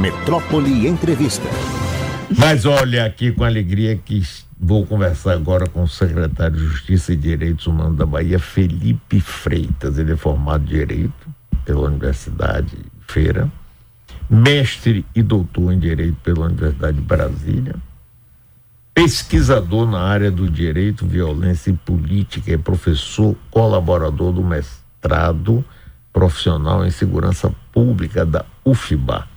Metrópole Entrevista. Mas olha aqui com alegria que vou conversar agora com o secretário de Justiça e Direitos Humanos da Bahia, Felipe Freitas. Ele é formado em Direito pela Universidade Feira, mestre e doutor em Direito pela Universidade de Brasília, pesquisador na área do Direito, Violência e Política, é professor colaborador do mestrado profissional em Segurança Pública da UFBA.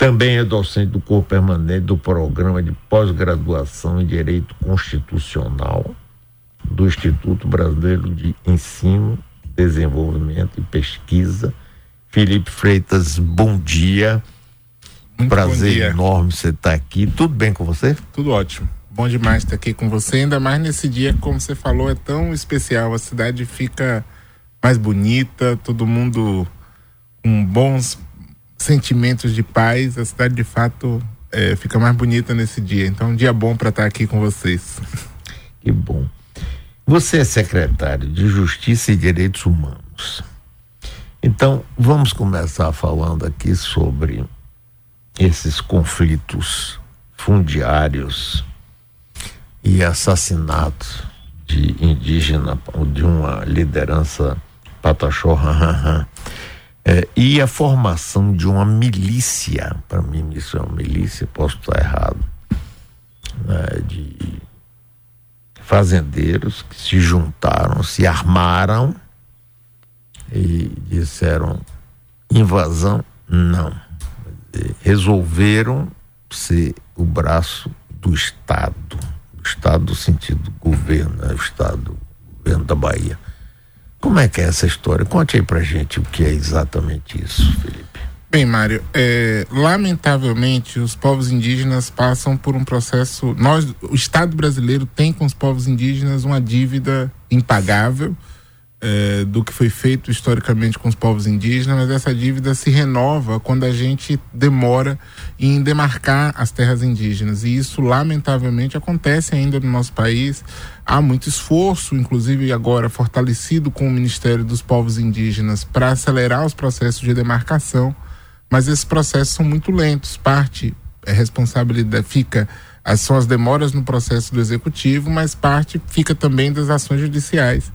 Também é docente do corpo permanente do programa de pós-graduação em Direito Constitucional do Instituto Brasileiro de Ensino, Desenvolvimento e Pesquisa. Felipe Freitas, bom dia. Muito Prazer dia. enorme você estar aqui. Tudo bem com você? Tudo ótimo. Bom demais estar aqui com você, ainda mais nesse dia, como você falou, é tão especial. A cidade fica mais bonita, todo mundo com bons sentimentos de paz. A cidade, de fato, é, fica mais bonita nesse dia. Então, um dia bom para estar aqui com vocês. Que bom. Você é secretário de Justiça e Direitos Humanos. Então, vamos começar falando aqui sobre esses conflitos fundiários e assassinatos de indígena, de uma liderança pataxó, é, e a formação de uma milícia, para mim isso é uma milícia, posso estar errado, né, de fazendeiros que se juntaram, se armaram e disseram invasão, não. Resolveram ser o braço do Estado, do Estado no sentido governo, né? o Estado, governo da Bahia. Como é que é essa história? Conte aí pra gente o que é exatamente isso, Felipe. Bem, Mário, é, lamentavelmente os povos indígenas passam por um processo. Nós, o Estado brasileiro tem com os povos indígenas uma dívida impagável é, do que foi feito historicamente com os povos indígenas, mas essa dívida se renova quando a gente demora em demarcar as terras indígenas. E isso, lamentavelmente, acontece ainda no nosso país. Há muito esforço, inclusive agora fortalecido com o Ministério dos Povos Indígenas, para acelerar os processos de demarcação mas esses processos são muito lentos. Parte é responsabilidade fica as são as demoras no processo do executivo, mas parte fica também das ações judiciais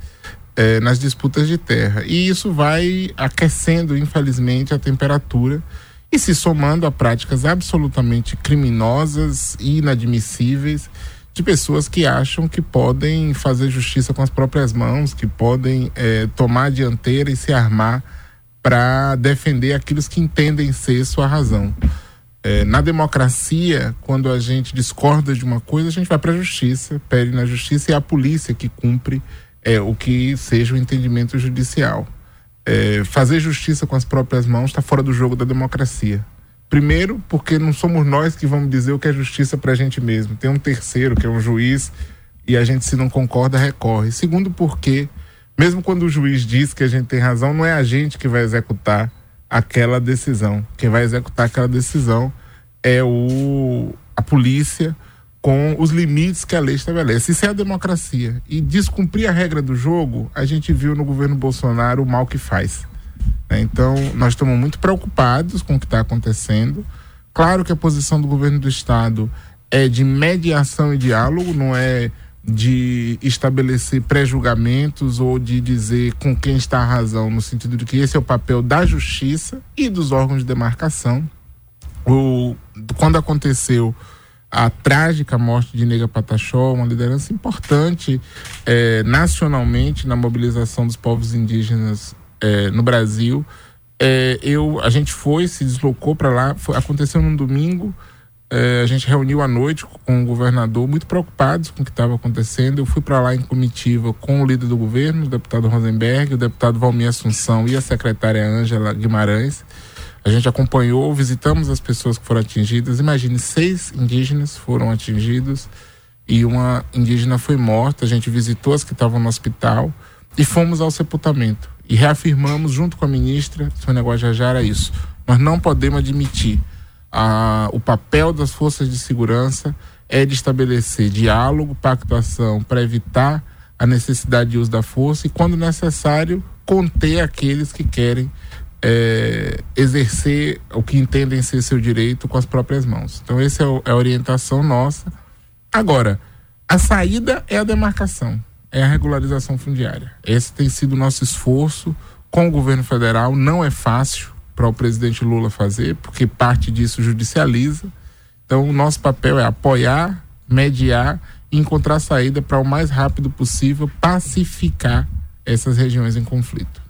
eh, nas disputas de terra. E isso vai aquecendo, infelizmente, a temperatura e se somando a práticas absolutamente criminosas e inadmissíveis de pessoas que acham que podem fazer justiça com as próprias mãos, que podem eh, tomar a dianteira e se armar para defender aqueles que entendem ser sua razão. É, na democracia, quando a gente discorda de uma coisa, a gente vai para a justiça, pede na justiça e é a polícia que cumpre é, o que seja o entendimento judicial. É, fazer justiça com as próprias mãos está fora do jogo da democracia. Primeiro, porque não somos nós que vamos dizer o que é justiça para a gente mesmo. Tem um terceiro, que é um juiz, e a gente, se não concorda, recorre. Segundo, porque mesmo quando o juiz diz que a gente tem razão, não é a gente que vai executar aquela decisão. Quem vai executar aquela decisão é o, a polícia com os limites que a lei estabelece. Isso é a democracia. E descumprir a regra do jogo, a gente viu no governo Bolsonaro o mal que faz. Então, nós estamos muito preocupados com o que está acontecendo. Claro que a posição do governo do Estado é de mediação e diálogo, não é de estabelecer pré-julgamentos ou de dizer com quem está a razão, no sentido de que esse é o papel da justiça e dos órgãos de demarcação. O, quando aconteceu a trágica morte de Nega Pataxó, uma liderança importante eh, nacionalmente na mobilização dos povos indígenas eh, no Brasil, eh, eu, a gente foi, se deslocou para lá, foi, aconteceu num domingo, é, a gente reuniu à noite com o governador, muito preocupados com o que estava acontecendo. Eu fui para lá em comitiva com o líder do governo, o deputado Rosenberg, o deputado Valmir Assunção e a secretária Ângela Guimarães. A gente acompanhou, visitamos as pessoas que foram atingidas. Imagine, seis indígenas foram atingidos e uma indígena foi morta. A gente visitou as que estavam no hospital e fomos ao sepultamento. E reafirmamos, junto com a ministra Sônia Guajajara, isso. Nós não podemos admitir a, o papel das forças de segurança é de estabelecer diálogo, pactuação para evitar a necessidade de uso da força e, quando necessário, conter aqueles que querem é, exercer o que entendem ser seu direito com as próprias mãos. Então, essa é, é a orientação nossa. Agora, a saída é a demarcação, é a regularização fundiária. Esse tem sido o nosso esforço com o governo federal. Não é fácil para o presidente Lula fazer, porque parte disso judicializa. Então, o nosso papel é apoiar, mediar e encontrar saída para o mais rápido possível pacificar essas regiões em conflito.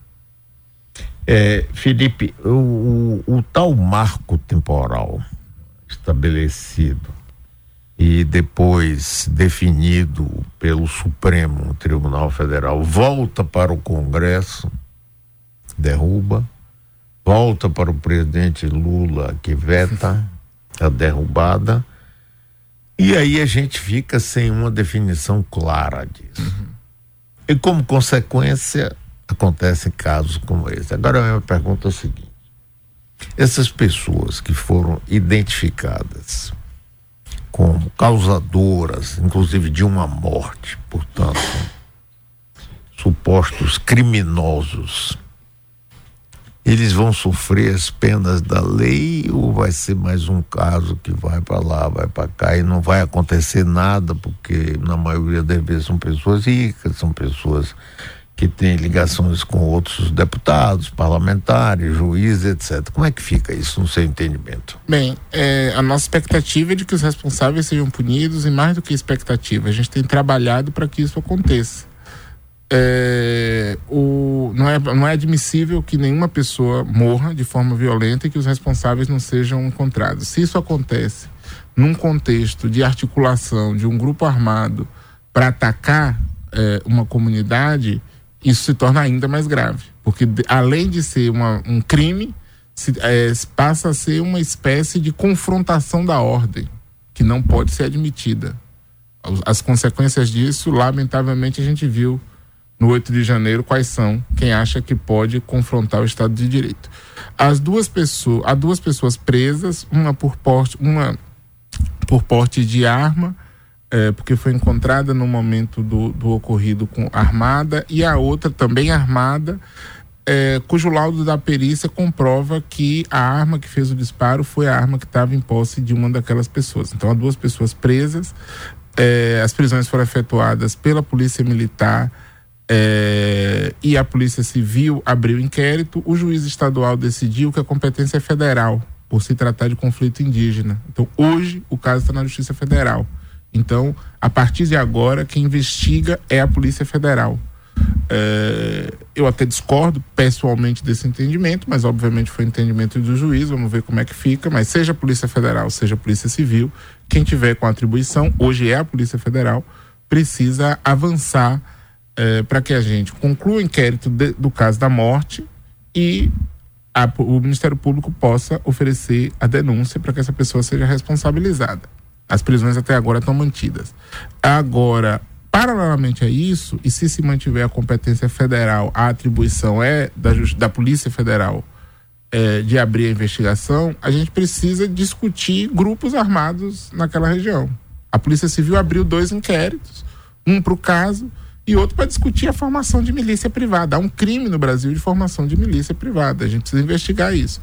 É, Felipe, o, o, o tal marco temporal estabelecido e depois definido pelo Supremo Tribunal Federal volta para o Congresso, derruba, volta para o presidente Lula que veta a derrubada e aí a gente fica sem uma definição clara disso. Uhum. E como consequência, acontecem casos como esse. Agora a minha pergunta é a seguinte: essas pessoas que foram identificadas como causadoras, inclusive de uma morte, portanto, supostos criminosos, eles vão sofrer as penas da lei ou vai ser mais um caso que vai para lá, vai para cá e não vai acontecer nada, porque na maioria das vezes são pessoas ricas, são pessoas que têm ligações com outros deputados, parlamentares, juízes, etc. Como é que fica isso no seu entendimento? Bem, é, a nossa expectativa é de que os responsáveis sejam punidos e mais do que expectativa, a gente tem trabalhado para que isso aconteça é, o, não, é, não é admissível que nenhuma pessoa morra de forma violenta e que os responsáveis não sejam encontrados. Se isso acontece num contexto de articulação de um grupo armado para atacar é, uma comunidade, isso se torna ainda mais grave. Porque, além de ser uma, um crime, se, é, passa a ser uma espécie de confrontação da ordem, que não pode ser admitida. As consequências disso, lamentavelmente, a gente viu no 8 de janeiro quais são quem acha que pode confrontar o Estado de Direito. As duas pessoas, há duas pessoas presas, uma por porte, uma por porte de arma, é, porque foi encontrada no momento do, do ocorrido com armada, e a outra também armada, é, cujo laudo da perícia comprova que a arma que fez o disparo foi a arma que estava em posse de uma daquelas pessoas. Então, há duas pessoas presas. É, as prisões foram efetuadas pela Polícia Militar é, e a Polícia Civil abriu inquérito, o juiz estadual decidiu que a competência é federal, por se tratar de conflito indígena. Então, hoje, o caso está na Justiça Federal. Então, a partir de agora, quem investiga é a Polícia Federal. É, eu até discordo pessoalmente desse entendimento, mas obviamente foi entendimento do juiz, vamos ver como é que fica. Mas seja a Polícia Federal, seja a Polícia Civil, quem tiver com atribuição, hoje é a Polícia Federal, precisa avançar é, para que a gente conclua o inquérito de, do caso da morte e a, o Ministério Público possa oferecer a denúncia para que essa pessoa seja responsabilizada. As prisões até agora estão mantidas. Agora, paralelamente a isso, e se se mantiver a competência federal, a atribuição é da, da Polícia Federal é, de abrir a investigação, a gente precisa discutir grupos armados naquela região. A Polícia Civil abriu dois inquéritos, um para o caso e outro para discutir a formação de milícia privada. Há um crime no Brasil de formação de milícia privada. A gente precisa investigar isso.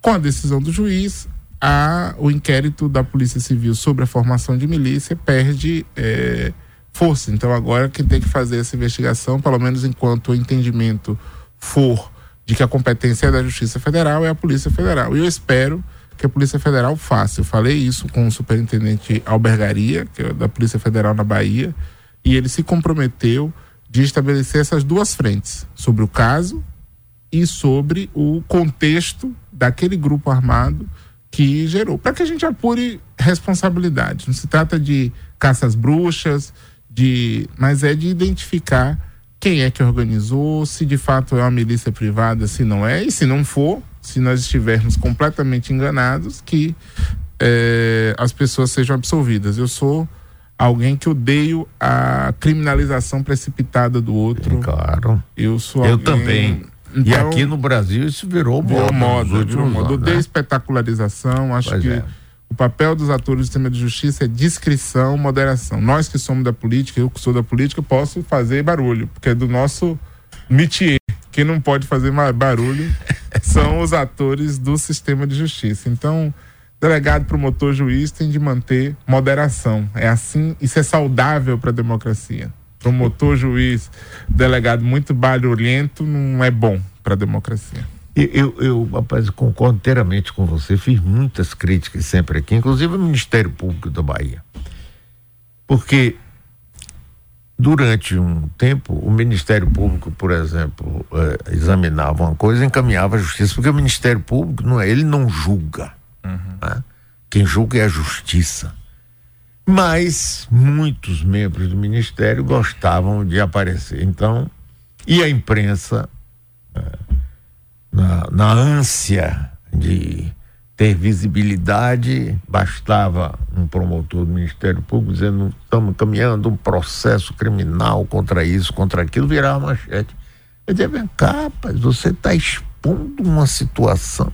Com a decisão do juiz, a, o inquérito da Polícia Civil sobre a formação de milícia perde é, força. Então, agora quem tem que fazer essa investigação, pelo menos enquanto o entendimento for de que a competência é da Justiça Federal, é a Polícia Federal. E eu espero que a Polícia Federal faça. Eu falei isso com o superintendente Albergaria, que é da Polícia Federal na Bahia e ele se comprometeu de estabelecer essas duas frentes, sobre o caso e sobre o contexto daquele grupo armado que gerou, para que a gente apure responsabilidade. Não se trata de caças bruxas, de, mas é de identificar quem é que organizou, se de fato é uma milícia privada, se não é, e se não for, se nós estivermos completamente enganados, que é, as pessoas sejam absolvidas. Eu sou alguém que odeio a criminalização precipitada do outro. Claro. Eu sou Eu alguém... também. Então, e aqui no Brasil isso virou moda. moda, virou moda. Né? espetacularização. Acho pois que é. o papel dos atores do sistema de justiça é discrição, moderação. Nós que somos da política, eu que sou da política, posso fazer barulho, porque é do nosso métier. Quem não pode fazer barulho são os atores do sistema de justiça. Então, delegado, promotor, juiz tem de manter moderação. É assim, isso é saudável para a democracia. Promotor, juiz, delegado muito barulhento não é bom para a democracia. Eu, eu, rapaz, concordo inteiramente com você. Fiz muitas críticas sempre aqui, inclusive ao Ministério Público da Bahia. Porque durante um tempo, o Ministério Público, por exemplo, eh, examinava uma coisa e encaminhava a justiça, porque o Ministério Público não é, ele não julga. Uhum. Né? Quem julga é a justiça. Mas muitos membros do Ministério gostavam de aparecer. Então, e a imprensa, eh, na, na ânsia de ter visibilidade, bastava um promotor do Ministério Público dizendo estamos caminhando um processo criminal contra isso, contra aquilo, virar uma manchete. Eu dizia, vem cá, rapaz, você está expondo uma situação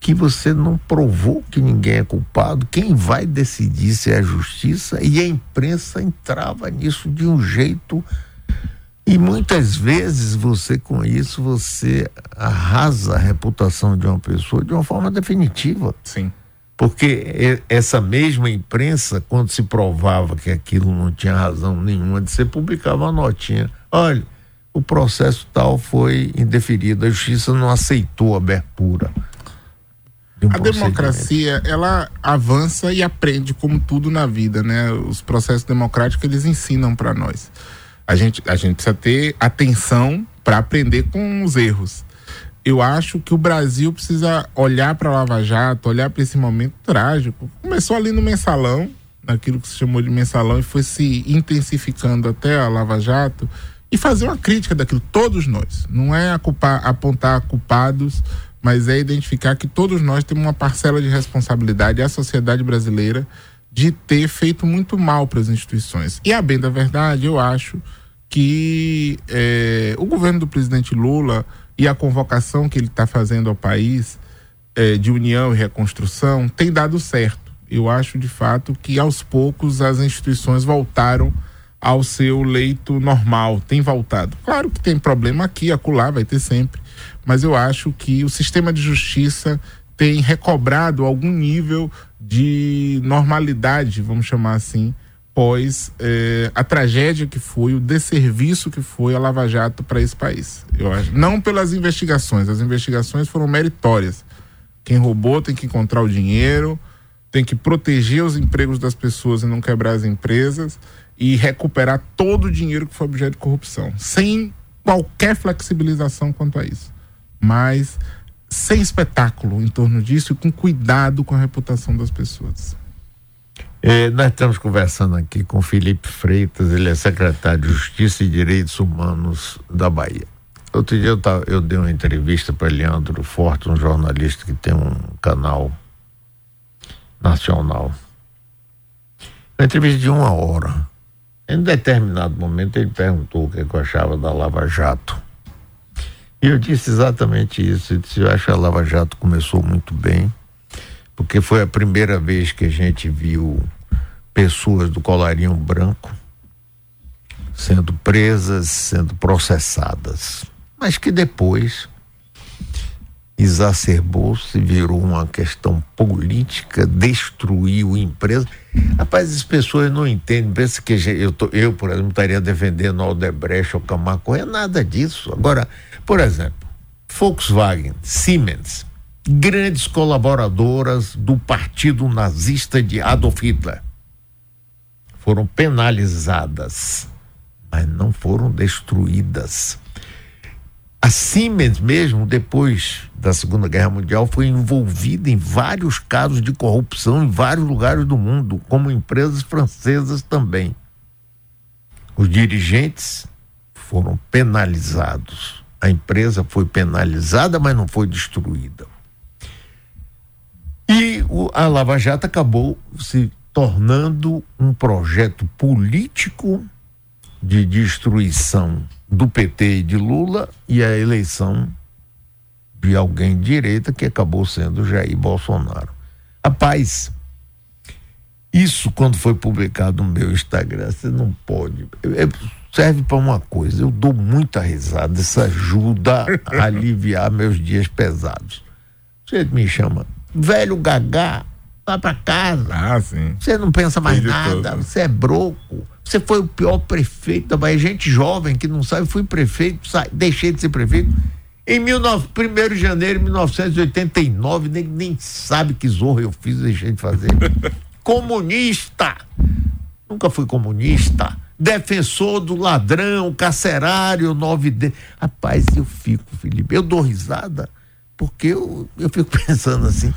que você não provou que ninguém é culpado, quem vai decidir se é a justiça, e a imprensa entrava nisso de um jeito e muitas vezes você com isso você arrasa a reputação de uma pessoa de uma forma definitiva. Sim. Porque essa mesma imprensa, quando se provava que aquilo não tinha razão nenhuma de ser, publicava uma notinha. Olha, o processo tal foi indeferido, a justiça não aceitou a abertura. Um a democracia, ela avança e aprende como tudo na vida, né? Os processos democráticos eles ensinam para nós a gente, a gente precisa ter atenção para aprender com os erros. Eu acho que o Brasil precisa olhar para a Lava Jato, olhar para esse momento trágico. Começou ali no mensalão, naquilo que se chamou de mensalão, e foi se intensificando até a Lava Jato, e fazer uma crítica daquilo, todos nós. Não é apontar culpados, mas é identificar que todos nós temos uma parcela de responsabilidade, a sociedade brasileira, de ter feito muito mal para as instituições. E a bem da verdade, eu acho que é, o governo do presidente Lula e a convocação que ele está fazendo ao país é, de união e reconstrução tem dado certo. Eu acho de fato que aos poucos as instituições voltaram ao seu leito normal, tem voltado. Claro que tem problema aqui, acolá, vai ter sempre, mas eu acho que o sistema de justiça tem recobrado algum nível de normalidade, vamos chamar assim, após eh, a tragédia que foi, o desserviço que foi a Lava Jato para esse país. Eu acho. Não pelas investigações, as investigações foram meritórias. Quem roubou tem que encontrar o dinheiro, tem que proteger os empregos das pessoas e não quebrar as empresas e recuperar todo o dinheiro que foi objeto de corrupção, sem qualquer flexibilização quanto a isso. Mas sem espetáculo em torno disso e com cuidado com a reputação das pessoas. É, nós estamos conversando aqui com Felipe Freitas, ele é secretário de Justiça e Direitos Humanos da Bahia. Outro dia eu, tava, eu dei uma entrevista para Leandro Forte, um jornalista que tem um canal nacional. Uma entrevista de uma hora. Em determinado momento ele perguntou o que, eu achava da Lava Jato. E eu disse exatamente isso. Eu disse, eu acho que a Lava Jato começou muito bem porque foi a primeira vez que a gente viu pessoas do colarinho branco sendo presas, sendo processadas, mas que depois exacerbou-se, virou uma questão política, destruiu empresa. Rapaz, as pessoas não entendem, pensa que eu, tô, eu por exemplo, estaria defendendo Aldebrecht ou Camargo, é nada disso. Agora, por exemplo, Volkswagen, Siemens, grandes colaboradoras do partido nazista de Adolf Hitler. Foram penalizadas, mas não foram destruídas. A Siemens mesmo, depois da Segunda Guerra Mundial, foi envolvida em vários casos de corrupção em vários lugares do mundo, como empresas francesas também. Os dirigentes foram penalizados. A empresa foi penalizada, mas não foi destruída. E a Lava Jato acabou se tornando um projeto político de destruição do PT e de Lula e a eleição de alguém de direita que acabou sendo Jair Bolsonaro. Rapaz, isso quando foi publicado no meu Instagram, você não pode. Serve para uma coisa. Eu dou muita risada, isso ajuda a aliviar meus dias pesados. Você me chama, velho gagá, vá para casa. Ah, sim. Você não pensa mais nada, todo. você é broco. Você foi o pior prefeito da Bahia. Gente jovem que não sabe, fui prefeito, deixei de ser prefeito. Em 19, 1 de janeiro de 1989, nem, nem sabe que zorro eu fiz, deixei de fazer. comunista! Nunca fui comunista. Defensor do ladrão, carcerário, 9D. Rapaz, eu fico, Felipe, eu dou risada, porque eu, eu fico pensando assim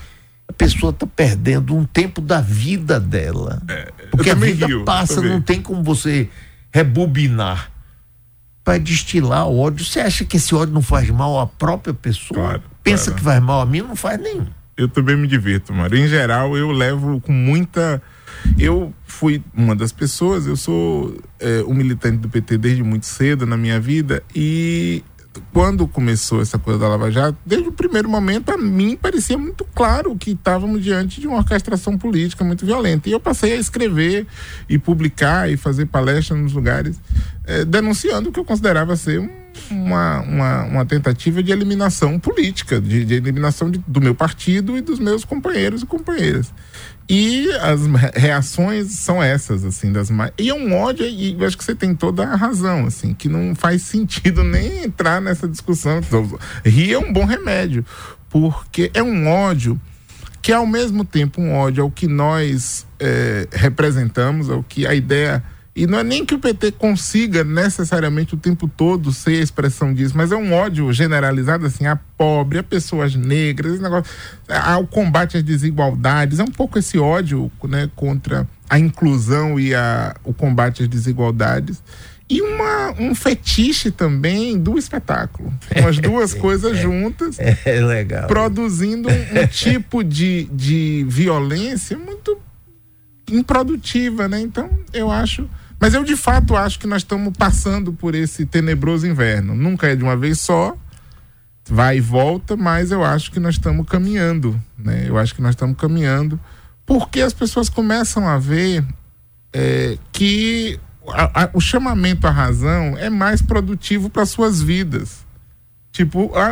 a pessoa está perdendo um tempo da vida dela. É, porque a vida rio, passa, não tem como você rebobinar para destilar ódio. Você acha que esse ódio não faz mal à própria pessoa? Claro, Pensa claro. que faz mal a mim, não faz nenhum. Eu também me divirto, mano. Em geral, eu levo com muita. Eu fui uma das pessoas, eu sou é, um militante do PT desde muito cedo na minha vida e quando começou essa coisa da Lava Jato, desde o primeiro momento, a mim parecia muito claro que estávamos diante de uma orquestração política muito violenta. E eu passei a escrever e publicar e fazer palestras nos lugares, eh, denunciando o que eu considerava ser um, uma, uma, uma, tentativa de eliminação política, de, de eliminação de, do meu partido e dos meus companheiros e companheiras. E as reações são essas, assim, das mais. E é um ódio, e eu acho que você tem toda a razão, assim, que não faz sentido nem entrar nessa discussão. Rir é um bom remédio, porque é um ódio que, ao mesmo tempo, um ódio ao que nós é, representamos, ao que a ideia e não é nem que o PT consiga necessariamente o tempo todo ser a expressão disso, mas é um ódio generalizado assim a pobre, a pessoas negras, esse negócio, ao combate às desigualdades. É um pouco esse ódio né, contra a inclusão e a, o combate às desigualdades. E uma, um fetiche também do espetáculo. Umas duas coisas é, juntas. É legal. Produzindo um, um tipo de, de violência muito improdutiva, né? Então, eu acho mas eu de fato acho que nós estamos passando por esse tenebroso inverno. Nunca é de uma vez só, vai e volta, mas eu acho que nós estamos caminhando, né? Eu acho que nós estamos caminhando porque as pessoas começam a ver é, que a, a, o chamamento à razão é mais produtivo para suas vidas. Tipo, a,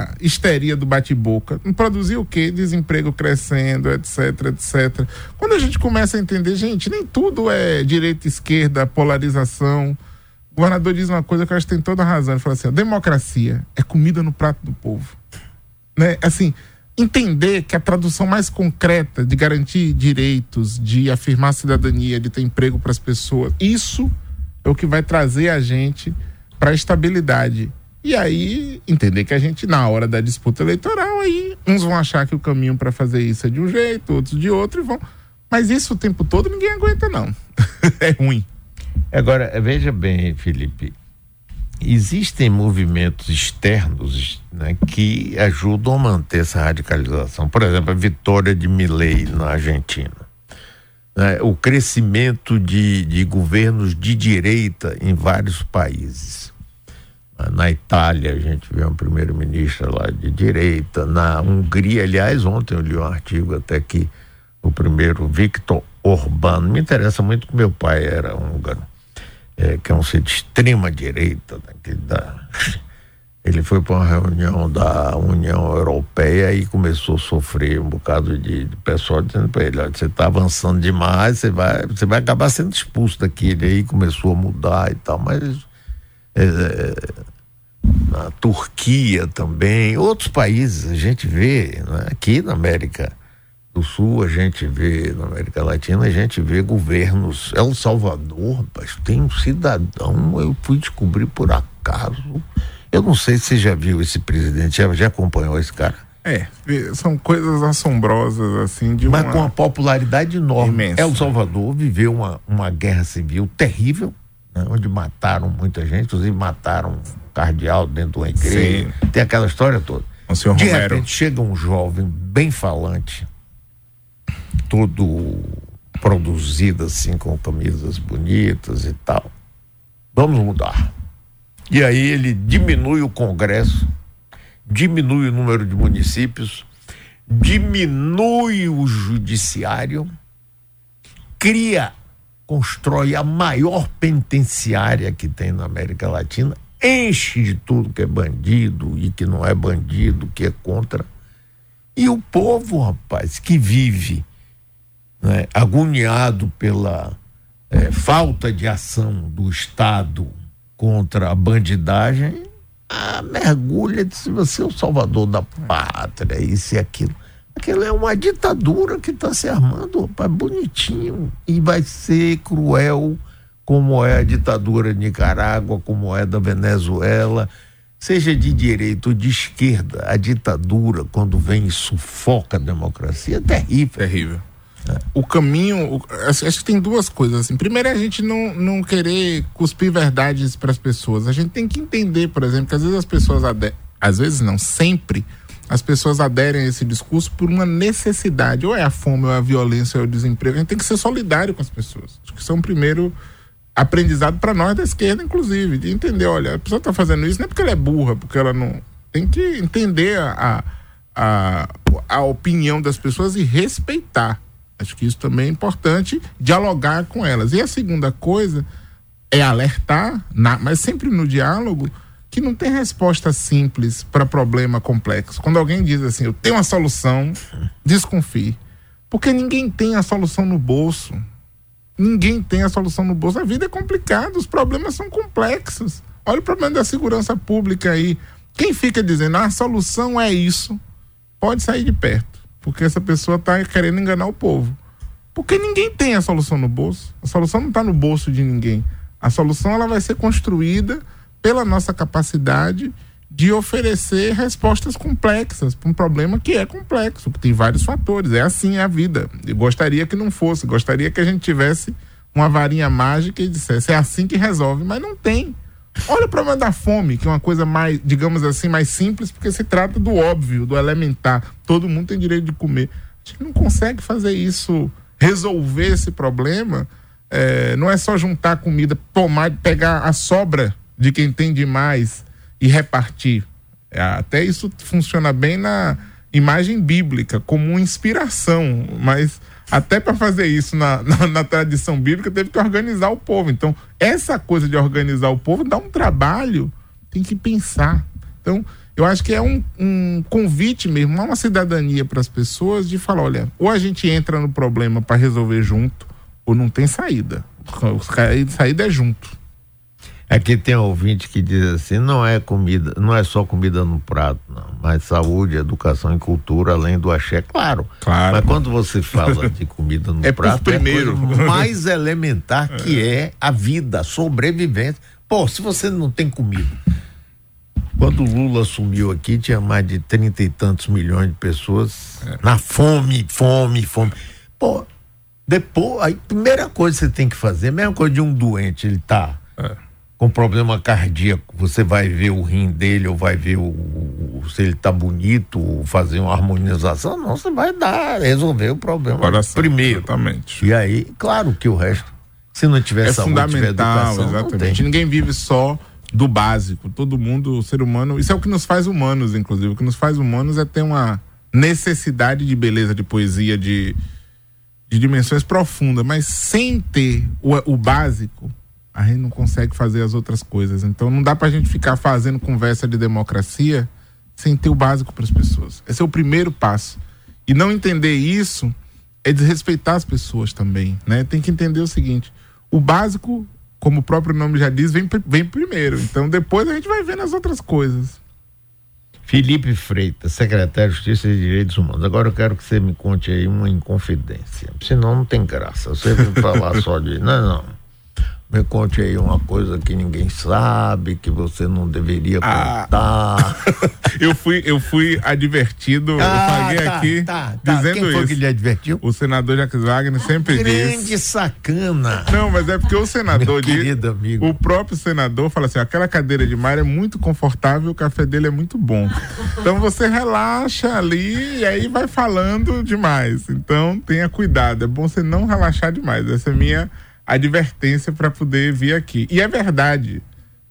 a histeria do bate-boca. Produzir o quê? Desemprego crescendo, etc, etc. Quando a gente começa a entender, gente, nem tudo é direita, esquerda, polarização. O governador diz uma coisa que eu acho que tem toda a razão. Ele fala assim: democracia é comida no prato do povo. Né? Assim, entender que a tradução mais concreta de garantir direitos, de afirmar cidadania, de ter emprego para as pessoas, isso é o que vai trazer a gente para a estabilidade e aí, entender que a gente, na hora da disputa eleitoral, aí uns vão achar que o caminho para fazer isso é de um jeito, outros de outro, e vão. Mas isso o tempo todo ninguém aguenta, não. é ruim. Agora, veja bem, Felipe. Existem movimentos externos né, que ajudam a manter essa radicalização. Por exemplo, a vitória de Milley na Argentina. Né, o crescimento de, de governos de direita em vários países na Itália, a gente vê um primeiro-ministro lá de direita. Na Hungria, aliás, ontem eu li um artigo até que o primeiro, Victor Orbán, me interessa muito que meu pai era húngaro, é, que é um ser de extrema direita, né, da, ele foi para uma reunião da União Europeia e começou a sofrer um bocado de, de pessoal dizendo para ele, olha, você está avançando demais, você vai, você vai acabar sendo expulso daqui. Ele aí começou a mudar e tal, mas na Turquia também, outros países a gente vê, né? aqui na América do Sul a gente vê, na América Latina a gente vê governos, El Salvador, mas tem um cidadão, eu fui descobrir por acaso, eu não sei se você já viu esse presidente, já, já acompanhou esse cara? É, são coisas assombrosas, assim, de Mas uma... com uma popularidade enorme. Imensa. El Salvador viveu uma, uma guerra civil terrível, né, onde mataram muita gente, inclusive mataram um cardeal dentro de uma igreja. Sim. Tem aquela história toda. O senhor de Romero. repente chega um jovem bem falante, todo produzido assim, com camisas bonitas e tal. Vamos mudar. E aí ele diminui o Congresso, diminui o número de municípios, diminui o judiciário, cria constrói a maior penitenciária que tem na América Latina, enche de tudo que é bandido e que não é bandido, que é contra. E o povo, rapaz, que vive né, agoniado pela é, falta de ação do Estado contra a bandidagem, ah, mergulha de se você é o salvador da pátria, isso e aquilo. Aquilo é uma ditadura que está se armando, rapaz, bonitinho. E vai ser cruel, como é a ditadura de Nicarágua, como é da Venezuela. Seja de direita ou de esquerda, a ditadura, quando vem e sufoca a democracia, é terrível. Terrível. É. O caminho, o, acho, acho, que tem duas coisas assim. Primeiro é a gente não, não querer cuspir verdades para as pessoas. A gente tem que entender, por exemplo, que às vezes as pessoas às vezes não, sempre as pessoas aderem a esse discurso por uma necessidade. Ou é a fome, ou é a violência, ou é o desemprego. A gente tem que ser solidário com as pessoas. Acho que isso é um primeiro aprendizado para nós da esquerda, inclusive, de entender, olha, a pessoa está fazendo isso não é porque ela é burra, porque ela não. Tem que entender a, a, a opinião das pessoas e respeitar. Acho que isso também é importante, dialogar com elas. E a segunda coisa é alertar, na, mas sempre no diálogo, que não tem resposta simples para problema complexo. Quando alguém diz assim, eu tenho uma solução, desconfie. Porque ninguém tem a solução no bolso. Ninguém tem a solução no bolso. A vida é complicada, os problemas são complexos. Olha o problema da segurança pública aí. Quem fica dizendo ah, a solução é isso, pode sair de perto. Porque essa pessoa está querendo enganar o povo. Porque ninguém tem a solução no bolso. A solução não está no bolso de ninguém. A solução ela vai ser construída pela nossa capacidade de oferecer respostas complexas para um problema que é complexo, que tem vários fatores. É assim a vida. Eu gostaria que não fosse, gostaria que a gente tivesse uma varinha mágica e dissesse é assim que resolve, mas não tem. Olha o problema da fome, que é uma coisa mais, digamos assim, mais simples, porque se trata do óbvio, do elementar. Todo mundo tem direito de comer. A gente não consegue fazer isso, resolver esse problema. É, não é só juntar comida, tomar, pegar a sobra de quem tem demais e repartir. É, até isso funciona bem na imagem bíblica, como inspiração, mas até para fazer isso na, na, na, tradição bíblica teve que organizar o povo. Então, essa coisa de organizar o povo dá um trabalho, tem que pensar. Então, eu acho que é um, um convite mesmo, uma cidadania para as pessoas de falar: olha, ou a gente entra no problema para resolver junto, ou não tem saída. A saída é junto. Aqui tem um ouvinte que diz assim: não é comida, não é só comida no prato, não, mas saúde, educação e cultura, além do axé, claro. claro. Mas quando você fala de comida no é prato, primeiro. é mais elementar que é. é a vida, a sobrevivência. Pô, se você não tem comida. Quando o Lula assumiu aqui, tinha mais de trinta e tantos milhões de pessoas é. na fome, fome, fome. Pô, depois, a primeira coisa que você tem que fazer, mesma coisa de um doente, ele tá. É com problema cardíaco, você vai ver o rim dele ou vai ver o, o se ele está bonito, fazer uma harmonização, não, você vai dar, resolver o problema Coração, primeiro. Exatamente. E aí, claro que o resto, se não tiver é saúde, fundamental, tiver educação, exatamente. Ninguém vive só do básico. Todo mundo, o ser humano, isso é o que nos faz humanos, inclusive. O que nos faz humanos é ter uma necessidade de beleza, de poesia, de, de dimensões profundas, mas sem ter o, o básico, a gente não consegue fazer as outras coisas. Então não dá para a gente ficar fazendo conversa de democracia sem ter o básico para as pessoas. Esse é o primeiro passo. E não entender isso é desrespeitar as pessoas também, né? Tem que entender o seguinte: o básico, como o próprio nome já diz, vem, vem primeiro. Então depois a gente vai vendo as outras coisas. Felipe Freitas, secretário de Justiça e Direitos Humanos. Agora eu quero que você me conte aí uma inconfidência. Senão não tem graça. Você vai falar só de. Não, não me conte aí uma coisa que ninguém sabe, que você não deveria ah. contar. eu, fui, eu fui advertido, ah, eu paguei tá, aqui tá, tá. dizendo Quem foi isso. que lhe advertiu? O senador Jacques Wagner sempre Grande diz. Grande sacana. Não, mas é porque o senador Meu diz. Amigo. O próprio senador fala assim: aquela cadeira de mar é muito confortável, o café dele é muito bom. Então você relaxa ali e aí vai falando demais. Então tenha cuidado, é bom você não relaxar demais. Essa é minha advertência para poder vir aqui. E é verdade.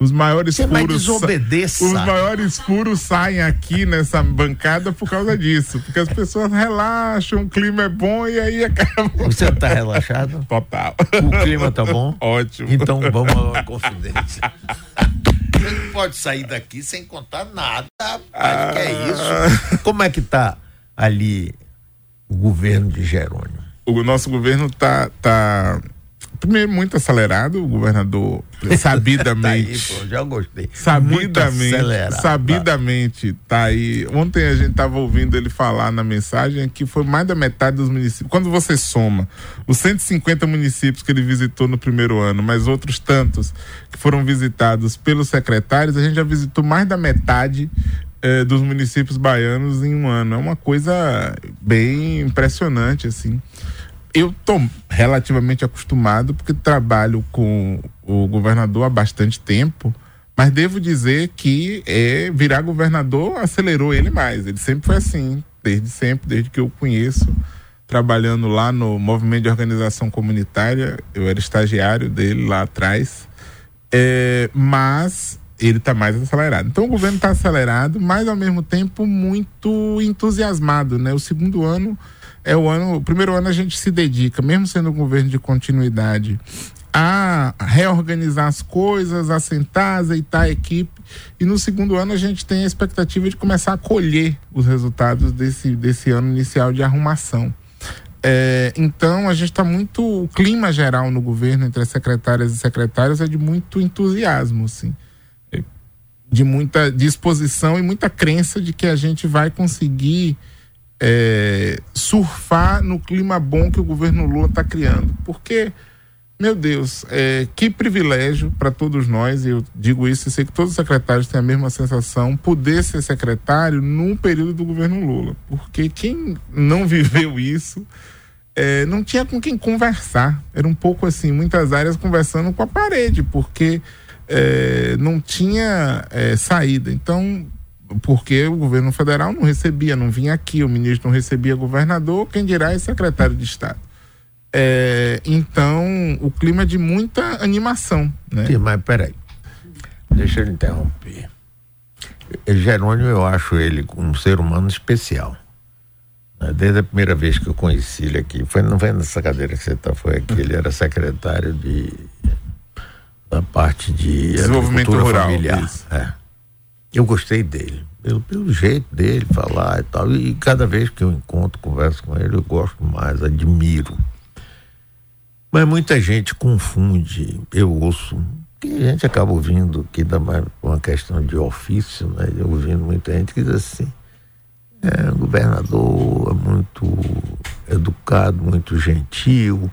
Os maiores Você vai furos. desobedeça. Os maiores furos saem aqui nessa bancada por causa disso. Porque as pessoas relaxam, o clima é bom e aí acaba. Você tá relaxado? Total. O clima tá bom? Ótimo. Então vamos uma confidência. Você não pode sair daqui sem contar nada, rapaz. Que é isso? Como é que tá ali o governo de Jerônimo? O nosso governo tá, tá primeiro muito acelerado, o governador sabidamente. tá aí, pô, já gostei. Sabidamente, sabidamente tá aí. Ontem a gente tava ouvindo ele falar na mensagem que foi mais da metade dos municípios. Quando você soma os 150 municípios que ele visitou no primeiro ano, mais outros tantos que foram visitados pelos secretários, a gente já visitou mais da metade eh, dos municípios baianos em um ano. É uma coisa bem impressionante, assim eu tô relativamente acostumado porque trabalho com o governador há bastante tempo, mas devo dizer que é, virar governador acelerou ele mais. Ele sempre foi assim, desde sempre, desde que eu conheço, trabalhando lá no movimento de organização comunitária. Eu era estagiário dele lá atrás, é, mas ele está mais acelerado. Então o governo está acelerado, mas ao mesmo tempo muito entusiasmado, né? O segundo ano é o ano, o primeiro ano a gente se dedica, mesmo sendo um governo de continuidade, a reorganizar as coisas, a sentar, azeitar a equipe. E no segundo ano a gente tem a expectativa de começar a colher os resultados desse, desse ano inicial de arrumação. É, então a gente está muito. O clima geral no governo entre as secretárias e secretários é de muito entusiasmo, assim. De muita disposição e muita crença de que a gente vai conseguir é, surfar no clima bom que o governo Lula está criando. Porque, meu Deus, é, que privilégio para todos nós, e eu digo isso e sei que todos os secretários têm a mesma sensação, poder ser secretário num período do governo Lula. Porque quem não viveu isso. É, não tinha com quem conversar. Era um pouco assim, muitas áreas conversando com a parede, porque é, não tinha é, saída. Então, porque o governo federal não recebia, não vinha aqui, o ministro não recebia governador, quem dirá é secretário de Estado. É, então, o clima é de muita animação. Né? Sim, mas peraí, deixa eu interromper. Jerônimo, eu acho ele um ser humano especial. Né? Desde a primeira vez que eu conheci ele aqui, foi, não foi nessa cadeira que você está, foi aqui, ele era secretário de da parte de desenvolvimento rural. Familiar. É. Eu gostei dele, pelo, pelo jeito dele falar e tal. E, cada vez que eu encontro, converso com ele, eu gosto mais, admiro. Mas muita gente confunde, eu ouço, que a gente acaba ouvindo, que dá mais uma questão de ofício, né? Eu ouvindo muita gente que diz assim, é, o governador é muito educado, muito gentil,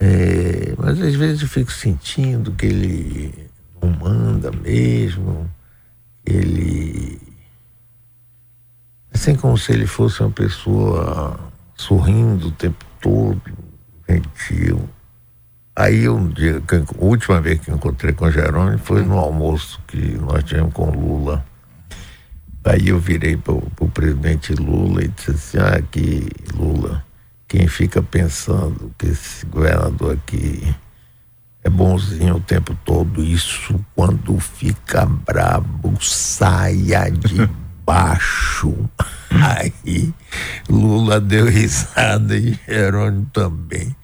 é, mas às vezes eu fico sentindo que ele não manda mesmo, ele assim como se ele fosse uma pessoa sorrindo o tempo todo, gentil. Aí um dia, a última vez que encontrei com o Jerônimo foi no almoço que nós tivemos com Lula. Aí eu virei para o presidente Lula e disse assim, ah, que Lula, quem fica pensando que esse governador aqui é bonzinho o tempo todo. Isso quando fica brabo, saia de baixo. Aí Lula deu risada e Jerônimo também.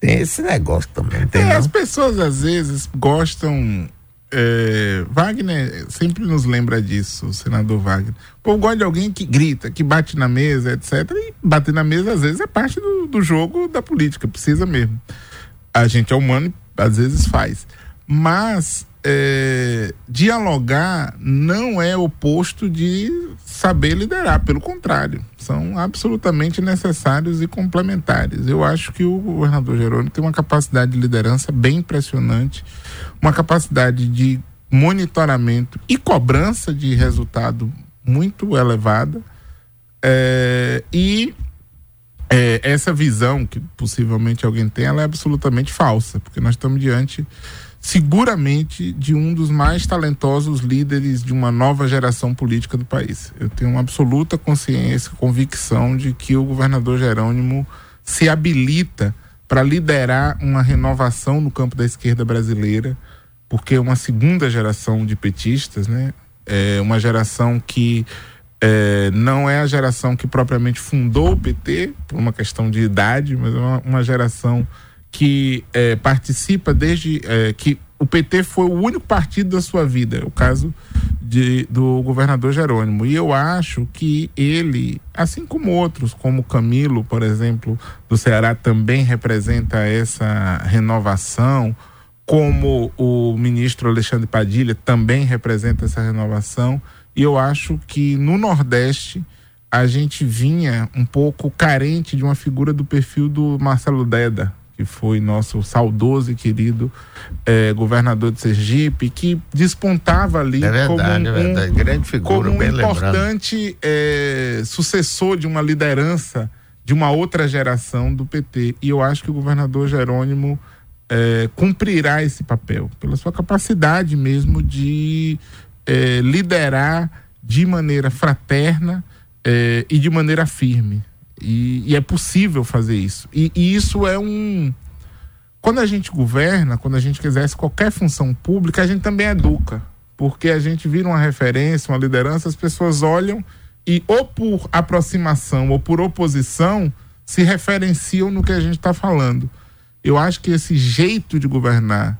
Tem esse negócio também, tem é, As pessoas às vezes gostam. É, Wagner sempre nos lembra disso, o senador Wagner. O povo gosta de alguém que grita, que bate na mesa, etc. E bater na mesa, às vezes, é parte do, do jogo da política, precisa mesmo. A gente é humano às vezes faz. Mas é, dialogar não é oposto de saber liderar, pelo contrário, são absolutamente necessários e complementares. Eu acho que o governador Jerônimo tem uma capacidade de liderança bem impressionante, uma capacidade de monitoramento e cobrança de resultado muito elevada. É, e é, essa visão que possivelmente alguém tem, ela é absolutamente falsa, porque nós estamos diante seguramente de um dos mais talentosos líderes de uma nova geração política do país. Eu tenho uma absoluta consciência, convicção de que o governador Jerônimo se habilita para liderar uma renovação no campo da esquerda brasileira, porque uma segunda geração de petistas, né? É uma geração que é, não é a geração que propriamente fundou o PT, por uma questão de idade, mas é uma, uma geração que é, participa desde é, que o PT foi o único partido da sua vida, o caso de, do governador Jerônimo. E eu acho que ele, assim como outros, como Camilo, por exemplo, do Ceará, também representa essa renovação, como o ministro Alexandre Padilha também representa essa renovação. E eu acho que no Nordeste a gente vinha um pouco carente de uma figura do perfil do Marcelo Deda, que foi nosso saudoso e querido eh, governador de Sergipe, que despontava ali é verdade, como um, é grande figura, como um importante eh, sucessor de uma liderança de uma outra geração do PT. E eu acho que o governador Jerônimo eh, cumprirá esse papel, pela sua capacidade mesmo de liderar de maneira fraterna e de maneira firme. E, e é possível fazer isso. E, e, isso é um. Quando a gente governa, quando a gente exerce qualquer função pública, a gente também educa. Porque a gente vira uma referência, uma liderança, as pessoas olham e, ou por aproximação ou por oposição, se referenciam no que a gente está falando. Eu acho que esse jeito de governar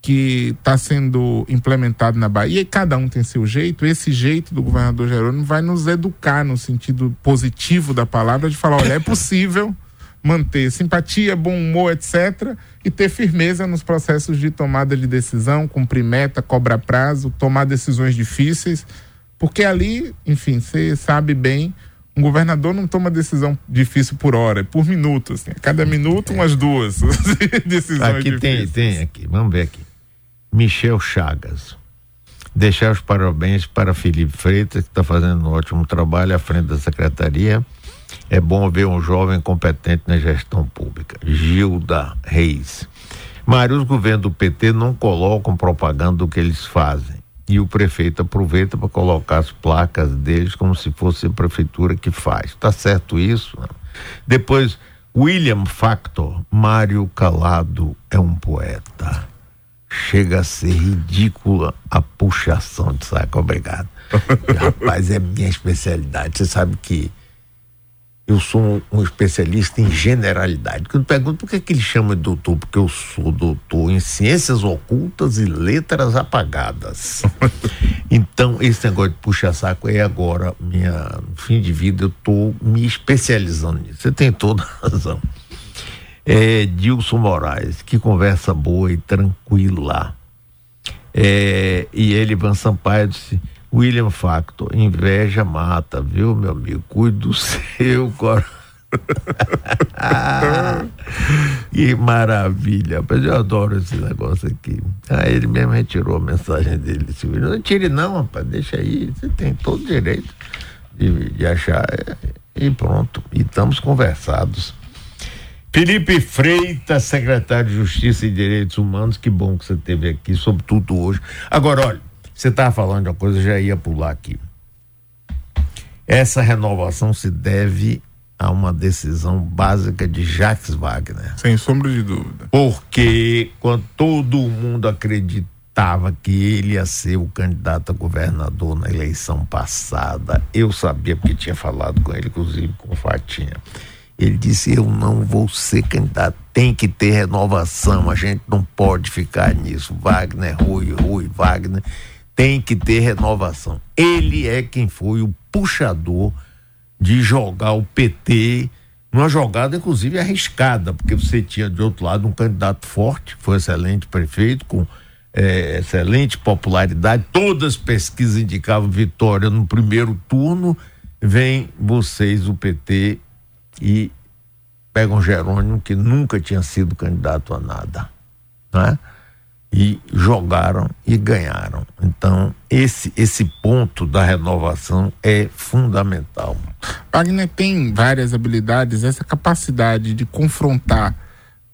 que está sendo implementado na Bahia, e cada um tem seu jeito, esse jeito do governador Jerônimo vai nos educar no sentido positivo da palavra, de falar, olha, é possível manter simpatia, bom humor, etc., e ter firmeza nos processos de tomada de decisão, cumprir meta, cobrar prazo, tomar decisões difíceis, porque ali, enfim, você sabe bem, um governador não toma decisão difícil por hora, é por minuto, assim. A cada minuto, umas duas decisões aqui difíceis. tem, tem aqui, vamos ver aqui. Michel Chagas. Deixar os parabéns para Felipe Freitas, que está fazendo um ótimo trabalho à frente da secretaria. É bom ver um jovem competente na gestão pública. Gilda Reis. Mário, os governos do PT não colocam propaganda do que eles fazem. E o prefeito aproveita para colocar as placas deles como se fosse a prefeitura que faz. Está certo isso? Depois, William Factor. Mário Calado é um poeta chega a ser ridícula a puxação de saco. Obrigado. Rapaz, é minha especialidade. Você sabe que eu sou um, um especialista em generalidade. Quando pergunto por que, que ele chama de doutor, porque eu sou doutor em ciências ocultas e letras apagadas. então, esse negócio de puxa-saco é agora, minha fim de vida, eu estou me especializando nisso. Você tem toda a razão é, Dilson Moraes, que conversa boa e tranquila. É, e ele, Ivan Sampaio, disse: William Facto, inveja mata, viu, meu amigo? Cuide do seu coração. que maravilha, mas eu adoro esse negócio aqui. Ah, ele mesmo retirou a mensagem dele. Disse, não tire não, rapaz, deixa aí, você tem todo o direito de, de achar. É, e pronto, e estamos conversados. Felipe Freitas, secretário de Justiça e Direitos Humanos, que bom que você esteve aqui, sobretudo hoje. Agora, olha, você estava falando de uma coisa, já ia pular aqui. Essa renovação se deve a uma decisão básica de Jacques Wagner. Sem sombra de dúvida. Porque quando todo mundo acreditava que ele ia ser o candidato a governador na eleição passada, eu sabia porque tinha falado com ele, inclusive com o Fatinha ele disse: Eu não vou ser candidato, tem que ter renovação, a gente não pode ficar nisso. Wagner, Rui, Rui, Wagner, tem que ter renovação. Ele é quem foi o puxador de jogar o PT numa jogada, inclusive, arriscada, porque você tinha de outro lado um candidato forte, foi excelente prefeito, com é, excelente popularidade, todas as pesquisas indicavam vitória no primeiro turno. Vem vocês, o PT, e pegam Jerônimo, que nunca tinha sido candidato a nada, né? e jogaram e ganharam. Então, esse, esse ponto da renovação é fundamental. Wagner tem várias habilidades, essa capacidade de confrontar,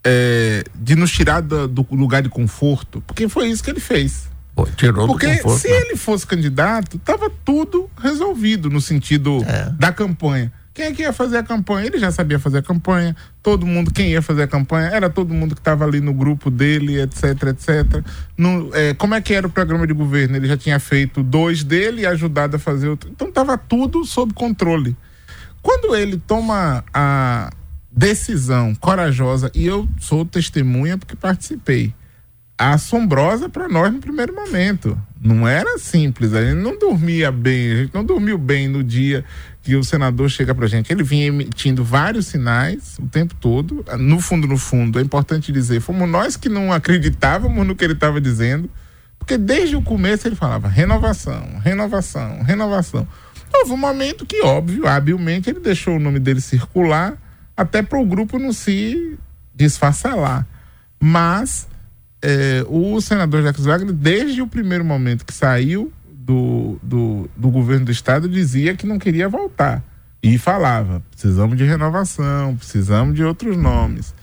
é, de nos tirar do, do, lugar de conforto, porque foi isso que ele fez. Tirou porque conforto, se né? ele fosse candidato, estava tudo resolvido no sentido É. da campanha. Quem é que ia fazer a campanha? Ele já sabia fazer a campanha. Todo mundo, quem ia fazer a campanha, era todo mundo que estava ali no grupo dele, etc, etc. No, é, como é que era o programa de governo? Ele já tinha feito dois dele e ajudado a fazer outro. Então estava tudo sob controle. Quando ele toma a decisão corajosa, e eu sou testemunha porque participei, assombrosa para nós no primeiro momento. Não era simples, a gente não dormia bem, a gente não dormiu bem no dia que o senador chega para gente. Ele vinha emitindo vários sinais o tempo todo. No fundo, no fundo, é importante dizer, fomos nós que não acreditávamos no que ele estava dizendo, porque desde o começo ele falava renovação, renovação, renovação. Houve um momento que, óbvio, habilmente, ele deixou o nome dele circular até para o grupo não se desfacelar. Mas é, o senador Jacques Wagner, desde o primeiro momento que saiu do, do, do governo do estado, dizia que não queria voltar. E falava: precisamos de renovação, precisamos de outros nomes.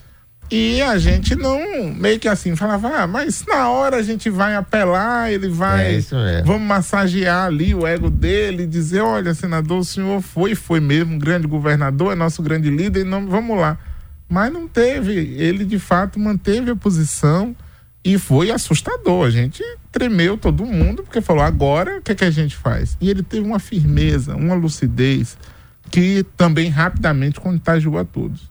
E a gente não, meio que assim, falava, ah, mas na hora a gente vai apelar, ele vai. É vamos massagear ali o ego dele, dizer, olha, senador, o senhor foi, foi mesmo um grande governador, é nosso grande líder, não, vamos lá. Mas não teve, ele de fato manteve a posição e foi assustador. A gente tremeu todo mundo, porque falou: agora o que, é que a gente faz? E ele teve uma firmeza, uma lucidez, que também rapidamente contagiou a todos.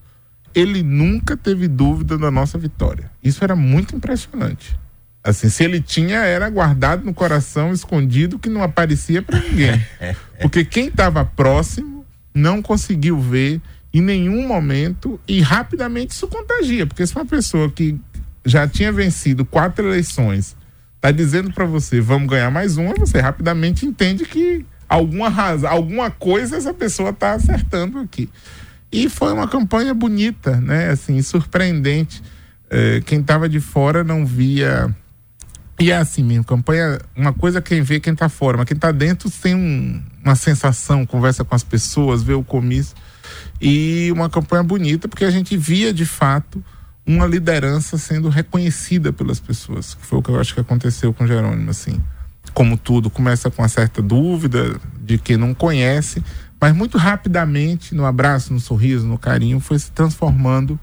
Ele nunca teve dúvida da nossa vitória. Isso era muito impressionante. Assim, se ele tinha, era guardado no coração, escondido, que não aparecia para ninguém. Porque quem estava próximo não conseguiu ver em nenhum momento e rapidamente isso contagia. Porque se uma pessoa que já tinha vencido quatro eleições, está dizendo para você, vamos ganhar mais uma, você rapidamente entende que alguma razão, alguma coisa essa pessoa está acertando aqui. E foi uma campanha bonita, né? Assim, surpreendente. É, quem estava de fora não via. E é assim mesmo, campanha, uma coisa quem vê quem está fora, mas quem está dentro tem um, uma sensação, conversa com as pessoas, vê o comício. E uma campanha bonita, porque a gente via de fato uma liderança sendo reconhecida pelas pessoas, que foi o que eu acho que aconteceu com Jerônimo, assim. Como tudo, começa com uma certa dúvida de quem não conhece, mas muito rapidamente, no abraço, no sorriso, no carinho, foi se transformando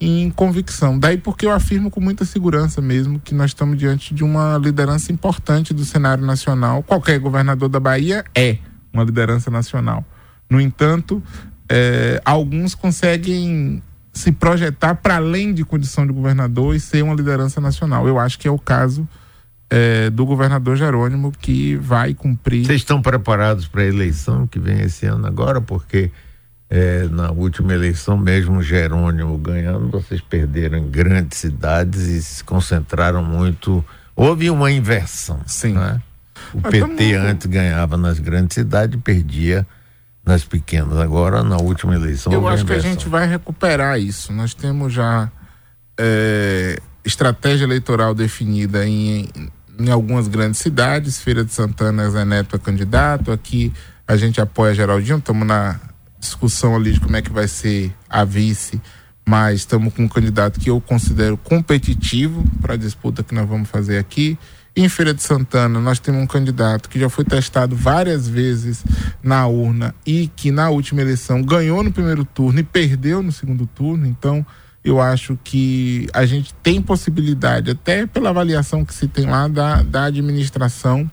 em convicção. Daí porque eu afirmo com muita segurança mesmo que nós estamos diante de uma liderança importante do cenário nacional. Qualquer governador da Bahia é uma liderança nacional. No entanto, é, alguns conseguem se projetar para além de condição de governador e ser uma liderança nacional. Eu acho que é o caso é, do governador Jerônimo que vai cumprir. Vocês estão preparados para a eleição que vem esse ano agora? Porque é, na última eleição, mesmo Jerônimo ganhando, vocês perderam em grandes cidades e se concentraram muito. Houve uma inversão. Sim. Né? O Mas PT antes ganhava nas grandes cidades e perdia nas pequenas. Agora, na última eleição. Eu acho que a gente vai recuperar isso. Nós temos já é, estratégia eleitoral definida em, em algumas grandes cidades. Feira de Santana, Zé Neto é candidato. Aqui a gente apoia Geraldinho. Estamos na discussão ali de como é que vai ser a vice. Mas estamos com um candidato que eu considero competitivo para a disputa que nós vamos fazer aqui. Em Feira de Santana, nós temos um candidato que já foi testado várias vezes na urna e que na última eleição ganhou no primeiro turno e perdeu no segundo turno. Então, eu acho que a gente tem possibilidade, até pela avaliação que se tem lá da, da administração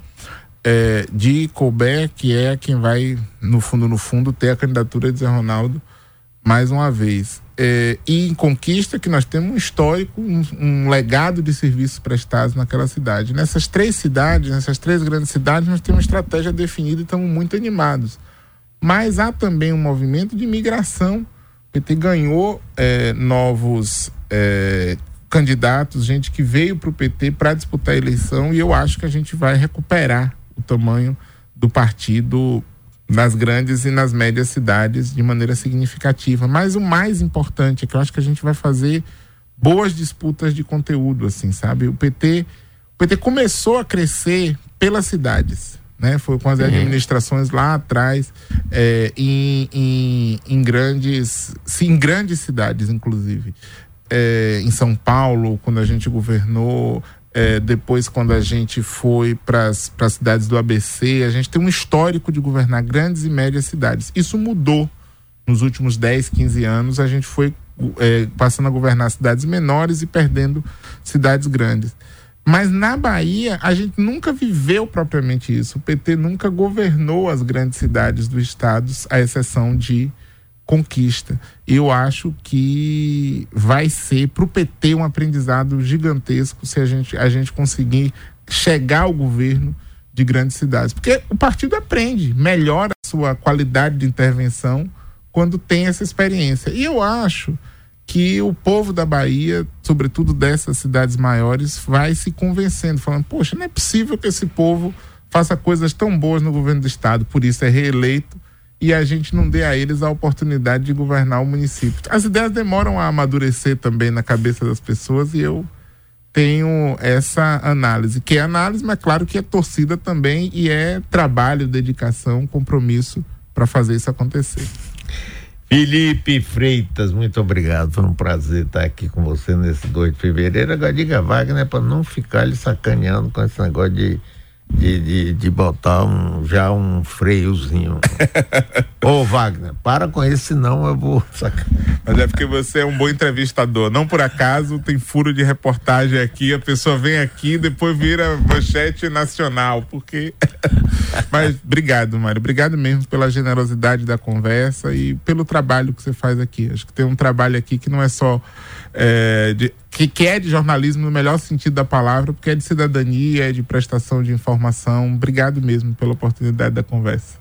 é, de Colbert, que é quem vai, no fundo, no fundo, ter a candidatura de Zé Ronaldo mais uma vez. É, e em Conquista, que nós temos um histórico, um, um, legado de serviços prestados naquela cidade. Nessas três cidades, nessas três grandes cidades, nós temos uma estratégia definida e estamos muito animados. Mas há também um movimento de migração. O PT ganhou é, novos é, candidatos, gente que veio para o PT para disputar a eleição, e eu acho que a gente vai recuperar o tamanho do partido nas grandes e nas médias cidades de maneira significativa. Mas o mais importante é que eu acho que a gente vai fazer boas disputas de conteúdo, assim, sabe? O PT, o PT começou a crescer pelas cidades, né? Foi com as uhum. administrações lá atrás, é, em, em, em, grandes, em grandes cidades, inclusive. É, em São Paulo, quando a gente governou, é, depois, quando a gente foi para as cidades do ABC, a gente tem um histórico de governar grandes e médias cidades. Isso mudou nos últimos 10, 15 anos, a gente foi é, passando a governar cidades menores e perdendo cidades grandes. Mas na Bahia, a gente nunca viveu propriamente isso. O PT nunca governou as grandes cidades do estado, à exceção de conquista. Eu acho que vai ser para o PT um aprendizado gigantesco se a gente, a gente conseguir chegar ao governo de grandes cidades. Porque o partido aprende, melhora a sua qualidade de intervenção quando tem essa experiência. E eu acho que o povo da Bahia, sobretudo dessas cidades maiores, vai se convencendo, falando: poxa, não é possível que esse povo faça coisas tão boas no governo do estado, por isso é reeleito e a gente não dê a eles a oportunidade de governar o município. As ideias demoram a amadurecer também na cabeça das pessoas e eu tenho essa análise, que é análise, mas claro que é torcida também e é trabalho, dedicação, compromisso para fazer isso acontecer. Felipe Freitas, muito obrigado. Foi um prazer estar aqui com você nesse 2 de fevereiro. Agora diga Wagner para não ficar lhe sacaneando com esse negócio de de, de, de botar um, já um freiozinho. Ô Wagner, para com isso, senão eu vou sacar. Mas é porque você é um bom entrevistador. Não por acaso tem furo de reportagem aqui, a pessoa vem aqui e depois vira manchete nacional, porque. Mas obrigado, Mário. Obrigado mesmo pela generosidade da conversa e pelo trabalho que você faz aqui. Acho que tem um trabalho aqui que não é só é, de, que, que é de jornalismo no melhor sentido da palavra, porque é de cidadania, é de prestação de informação. Obrigado mesmo pela oportunidade da conversa.